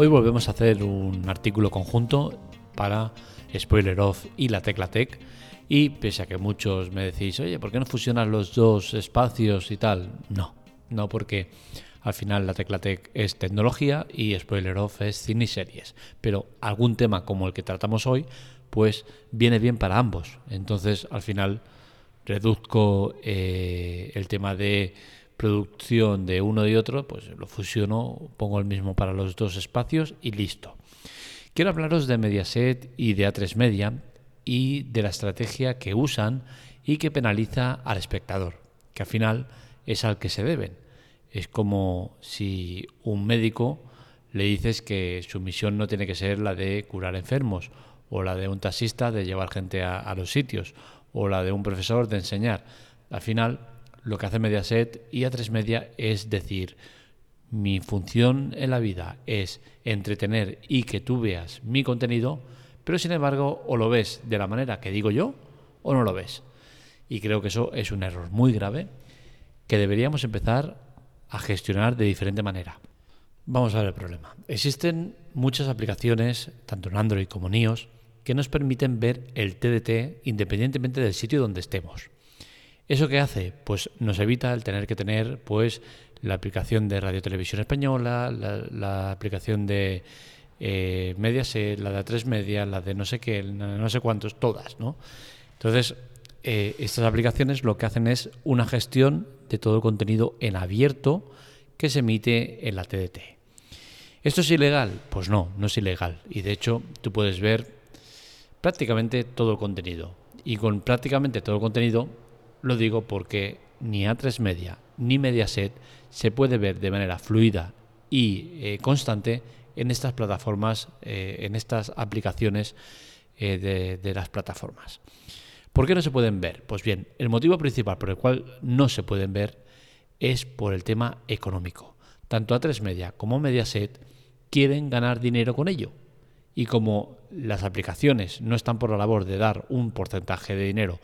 Hoy volvemos a hacer un artículo conjunto para Spoiler Off y la Tecla Tech. Y pese a que muchos me decís, oye, ¿por qué no fusionan los dos espacios y tal? No, no porque al final la Tecla Tech es tecnología y Spoiler Off es cine y series. Pero algún tema como el que tratamos hoy, pues viene bien para ambos. Entonces al final reduzco eh, el tema de producción de uno y otro, pues lo fusiono, pongo el mismo para los dos espacios y listo. Quiero hablaros de Mediaset y de A3 Media y de la estrategia que usan y que penaliza al espectador, que al final es al que se deben. Es como si un médico le dices que su misión no tiene que ser la de curar enfermos, o la de un taxista de llevar gente a, a los sitios, o la de un profesor de enseñar. Al final, lo que hace Mediaset y A3 Media es decir, mi función en la vida es entretener y que tú veas mi contenido, pero sin embargo o lo ves de la manera que digo yo o no lo ves. Y creo que eso es un error muy grave que deberíamos empezar a gestionar de diferente manera. Vamos a ver el problema. Existen muchas aplicaciones, tanto en Android como en iOS, que nos permiten ver el TDT independientemente del sitio donde estemos. ¿Eso qué hace? Pues nos evita el tener que tener pues la aplicación de Radio Televisión Española, la, aplicación de eh, Mediaset, la de A3 Media, la de no sé qué, no sé cuántos, todas, ¿no? Entonces, eh, estas aplicaciones lo que hacen es una gestión de todo el contenido en abierto que se emite en la TDT. ¿Esto es ilegal? Pues no, no es ilegal. Y de hecho, tú puedes ver prácticamente todo el contenido. Y con prácticamente todo el contenido lo digo porque ni A3 Media ni Mediaset se puede ver de manera fluida y eh, constante en estas plataformas, eh, en estas aplicaciones eh, de, las plataformas. ¿Por qué no se pueden ver? Pues bien, el motivo principal por el cual no se pueden ver es por el tema económico. Tanto A3 Media como Mediaset quieren ganar dinero con ello. Y como las aplicaciones no están por la labor de dar un porcentaje de dinero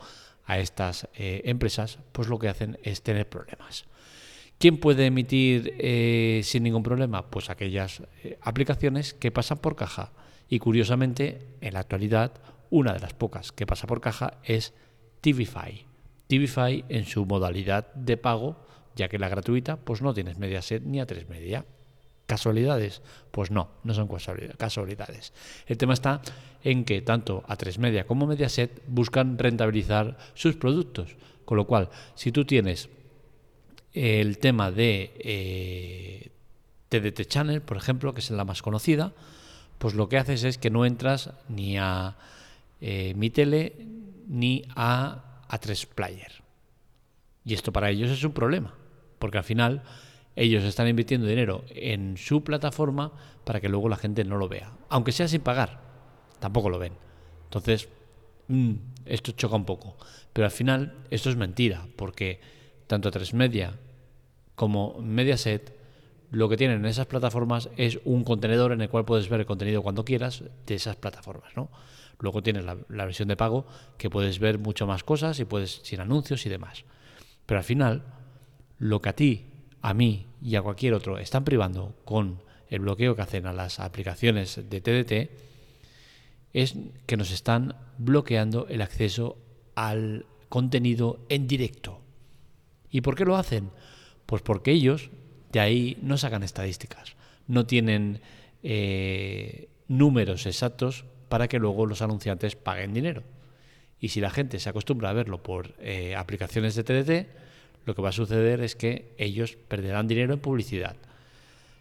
a estas eh, empresas, pues lo que hacen es tener problemas. ¿Quién puede emitir eh, sin ningún problema? Pues aquellas eh, aplicaciones que pasan por caja. Y curiosamente, en la actualidad, una de las pocas que pasa por caja es TVFi. TVFi en su modalidad de pago, ya que la gratuita, pues no tienes Mediaset ni a 3 media. ¿Casualidades? Pues no, no son casualidades. El tema está en que tanto A3 Media como Mediaset buscan rentabilizar sus productos. Con lo cual, si tú tienes el tema de eh, TDT Channel, por ejemplo, que es la más conocida, pues lo que haces es que no entras ni a eh, Mi Tele ni a A3 Player. Y esto para ellos es un problema, porque al final ellos están invirtiendo dinero en su plataforma para que luego la gente no lo vea. Aunque sea sin pagar, tampoco lo ven. Entonces, mm, esto choca un poco. Pero al final, esto es mentira, porque tanto 3 Media como Mediaset lo que tienen en esas plataformas es un contenedor en el cual puedes ver el contenido cuando quieras de esas plataformas, ¿no? Luego tienes la, la, versión de pago que puedes ver mucho más cosas y puedes sin anuncios y demás. Pero al final, lo que a ti a mí y a cualquier otro están privando con el bloqueo que hacen a las aplicaciones de TDT, es que nos están bloqueando el acceso al contenido en directo. ¿Y por qué lo hacen? Pues porque ellos de ahí no sacan estadísticas, no tienen eh, números exactos para que luego los anunciantes paguen dinero. Y si la gente se acostumbra a verlo por eh, aplicaciones de TDT, lo que va a suceder es que ellos perderán dinero en publicidad.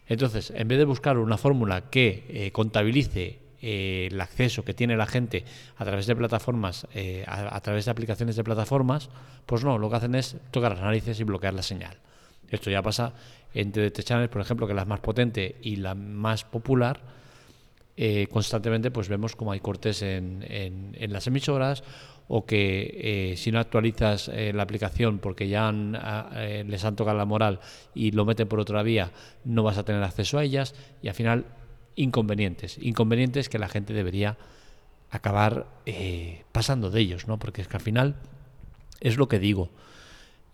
Entonces, en vez de buscar una fórmula que eh, contabilice eh, el acceso que tiene la gente a través de plataformas, eh, a, través de aplicaciones de plataformas, pues no, lo que hacen es tocar las narices y bloquear la señal. Esto ya pasa entre TDT Channel, por ejemplo, que es la más potente y la más popular, constantemente pues vemos como hay cortes en, en las emisoras o que eh, si no actualizas eh, la aplicación porque ya eh, les han tocado la moral y lo meten por otra vía, no vas a tener acceso a ellas y al final inconvenientes, inconvenientes que la gente debería acabar pasando de ellos, ¿no? Porque es que al final es lo que digo.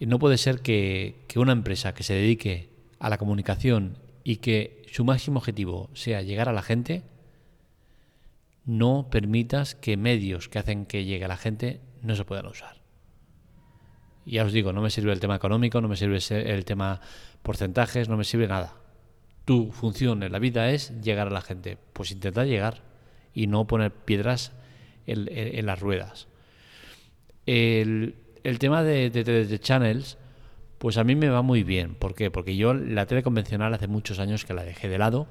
No puede ser que, que una empresa que se dedique a la comunicación y que su máximo objetivo sea llegar a la gente, no permitas que medios que hacen que llegue a la gente no se puedan usar. Ya os digo, no me sirve el tema económico, no me sirve el tema porcentajes, no me sirve nada. Tu función en la vida es llegar a la gente. Pues intenta llegar y no poner piedras en, las ruedas. El, tema de, de, channels, pues a mí me va muy bien. ¿Por qué? Porque yo la tele convencional hace muchos años que la dejé de lado.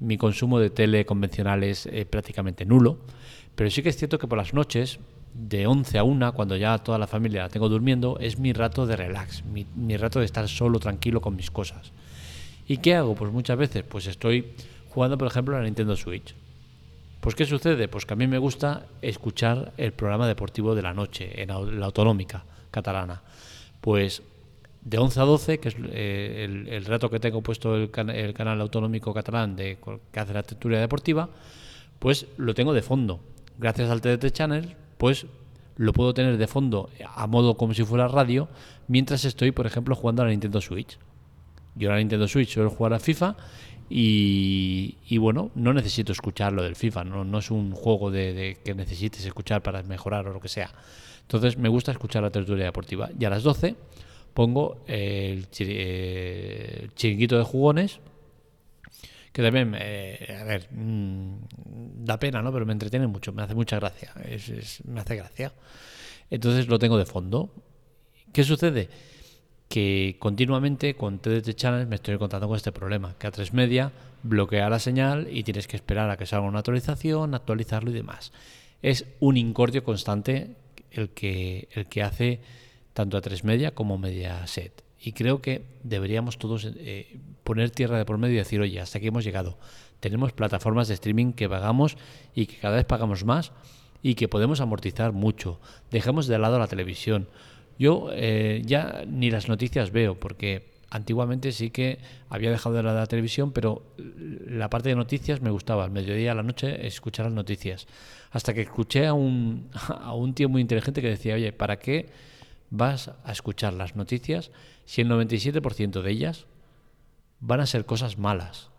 Mi consumo de tele convencional es prácticamente nulo. Pero sí que es cierto que por las noches, de 11 a 1, cuando ya toda la familia la tengo durmiendo, es mi rato de relax, mi, mi rato de estar solo, tranquilo con mis cosas. ¿Y qué hago? Pues muchas veces pues estoy jugando, por ejemplo, a la Nintendo Switch. Pues ¿qué sucede? Pues que a mí me gusta escuchar el programa deportivo de la noche en la autonómica catalana. Pues de 11 a 12, que es eh, el, rato que tengo puesto el, el, canal autonómico catalán de que hace la tertulia deportiva, pues lo tengo de fondo. Gracias al TDT Channel, pues lo puedo tener de fondo a modo como si fuera radio, mientras estoy, por ejemplo, jugando a la Nintendo Switch. Yo en la Nintendo Switch suelo jugar a FIFA y, bueno, no necesito escuchar lo del FIFA, no, no es un juego de, que necesites escuchar para mejorar o lo que sea. Entonces me gusta escuchar la tertulia deportiva. Y a las 12 pongo el, eh, chiringuito de jugones, que también, a ver, mm, da pena, ¿no? Pero me entretiene mucho, me hace mucha gracia, me hace gracia. Entonces lo tengo de fondo. ¿Qué sucede? que continuamente con TDT Channel me estoy encontrando con este problema, que a 3 media bloquea la señal y tienes que esperar a que salga una actualización, actualizarlo y demás. Es un incordio constante el que, el que hace tanto a 3 media como media set. Y creo que deberíamos todos eh, poner tierra de por medio y decir, oye, hasta aquí hemos llegado. Tenemos plataformas de streaming que pagamos y que cada vez pagamos más y que podemos amortizar mucho. Dejemos de lado la televisión yo eh, ya ni las noticias veo, porque antiguamente sí que había dejado de la, televisión, pero la parte de noticias me gustaba. Al mediodía, a la noche, escuchar las noticias. Hasta que escuché a un, a un tío muy inteligente que decía, oye, ¿para qué vas a escuchar las noticias si el 97% de ellas van a ser cosas malas?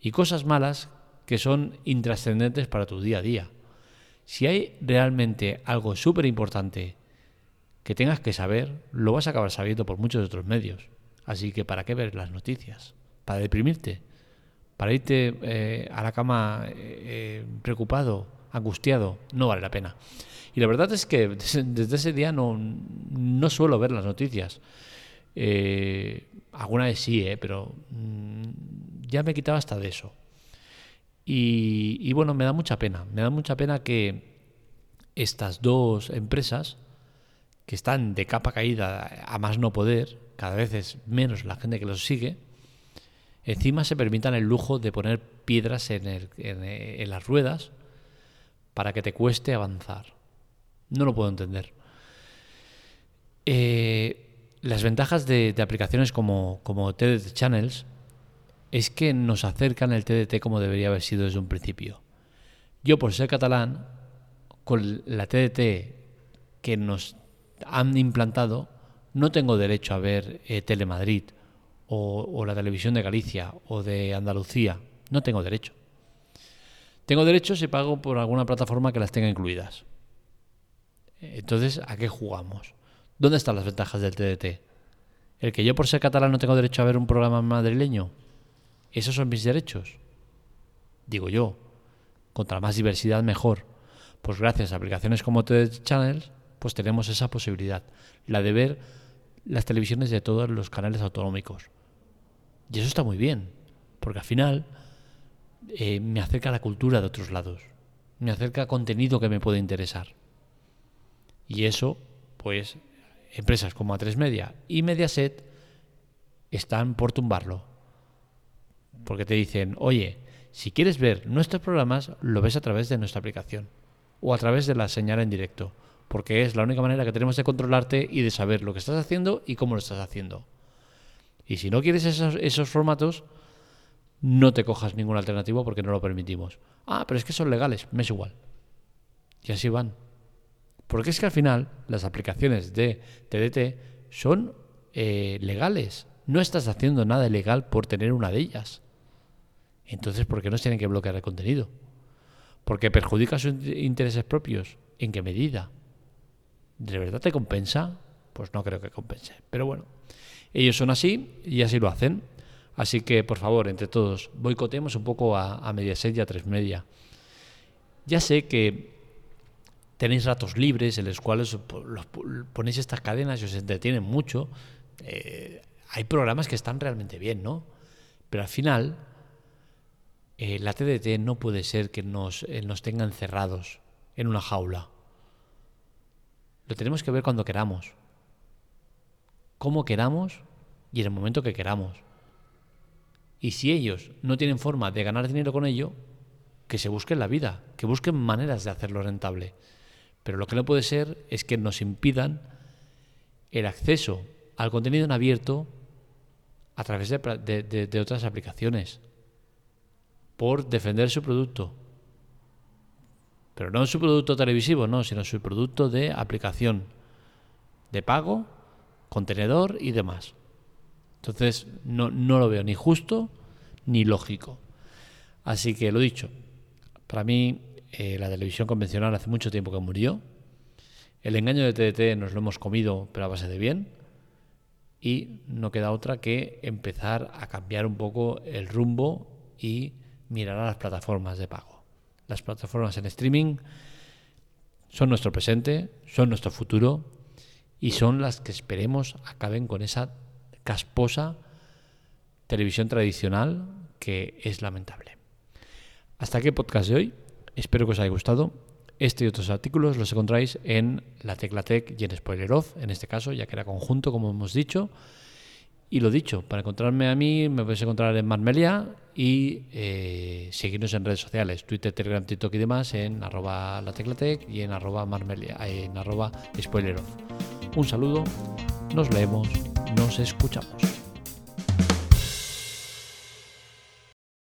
Y cosas malas que son intrascendentes para tu día a día. Si hay realmente algo súper importante que tengas que saber, lo vas a acabar sabiendo por muchos otros medios. Así que ¿para qué ver las noticias? ¿Para deprimirte? ¿Para irte eh, a la cama eh, eh, preocupado, angustiado? No vale la pena. Y la verdad es que desde, ese día no, no, suelo ver las noticias. alguna vez sí, pero mm, ya me he quitado hasta de eso. Y, y bueno, me da mucha pena. Me da mucha pena que estas dos empresas que están de capa caída a más no poder, cada vez es menos la gente que los sigue, encima se permitan el lujo de poner piedras en, las ruedas para que te cueste avanzar. No lo puedo entender. Eh, las ventajas de, aplicaciones como, como TDT Channels es que nos acercan el TDT como debería haber sido desde un principio. Yo, por ser catalán, con la TDT que nos han implantado, no tengo derecho a ver eh, Telemadrid o, la televisión de Galicia o de Andalucía. No tengo derecho. Tengo derecho si pago por alguna plataforma que las tenga incluidas. Entonces, ¿a qué jugamos? ¿Dónde están las ventajas del TDT? ¿El que yo por ser catalán no tengo derecho a ver un programa madrileño? ¿Esos son mis derechos? Digo yo. Contra más diversidad, mejor. Pues gracias a aplicaciones como TDT Channels pues tenemos esa posibilidad, la de ver las televisiones de todos los canales autonómicos. Y eso está muy bien, porque al final eh, me acerca a la cultura de otros lados, me acerca a contenido que me puede interesar. Y eso, pues, empresas como A3 Media y Mediaset están por tumbarlo. Porque te dicen, oye, si quieres ver nuestros programas, lo ves a través de nuestra aplicación o a través de la señal en directo porque es la única manera que tenemos de controlarte y de saber lo que estás haciendo y cómo lo estás haciendo. Y si no quieres esos, formatos, no te cojas ningún alternativo porque no lo permitimos. Ah, pero es que son legales, me es igual. Y así van. Porque es que al final las aplicaciones de TDT son eh, legales. no estás haciendo nada ilegal por tener una de ellas. Entonces, ¿por qué nos tienen que bloquear el contenido? ¿Porque perjudica sus intereses propios? ¿En qué medida? ¿De verdad te compensa? Pues no creo que compense. Pero bueno, ellos son así y así lo hacen. Así que, por favor, entre todos, boicotemos un poco a, a Mediaset y a Tres Media. Ya sé que tenéis ratos libres en los cuales ponéis estas cadenas y os entretienen mucho. Eh, hay programas que están realmente bien, ¿no? Pero al final, eh, la TDT no puede ser que nos, eh, nos tenga encerrados en una jaula. Lo tenemos que ver cuando queramos. Cómo queramos y en el momento que queramos. Y si ellos no tienen forma de ganar dinero con ello, que se busquen la vida, que busquen maneras de hacerlo rentable. Pero lo que no puede ser es que nos impidan el acceso al contenido en abierto a través de, otras aplicaciones por defender su producto. Pero no su producto televisivo, no, sino su producto de aplicación, de pago, contenedor y demás. Entonces, no, no lo veo ni justo ni lógico. Así que lo dicho, para mí eh, la televisión convencional hace mucho tiempo que murió. El engaño de TDT nos lo hemos comido, pero a base de bien. Y no queda otra que empezar a cambiar un poco el rumbo y mirar a las plataformas de pago. Las plataformas en streaming son nuestro presente, son nuestro futuro y son las que esperemos acaben con esa casposa televisión tradicional que es lamentable. Hasta aquí el podcast de hoy. Espero que os haya gustado. Este y otros artículos los encontráis en la Tecla Tech y en Spoiler Off, en este caso, ya que era conjunto, como hemos dicho. Y lo dicho, para encontrarme a mí me podéis encontrar en Marmelia y eh, seguirnos en redes sociales, Twitter, Telegram, TikTok y demás, en arroba la teclatec y en arroba marmelia, en arroba. Un saludo, nos leemos, nos escuchamos.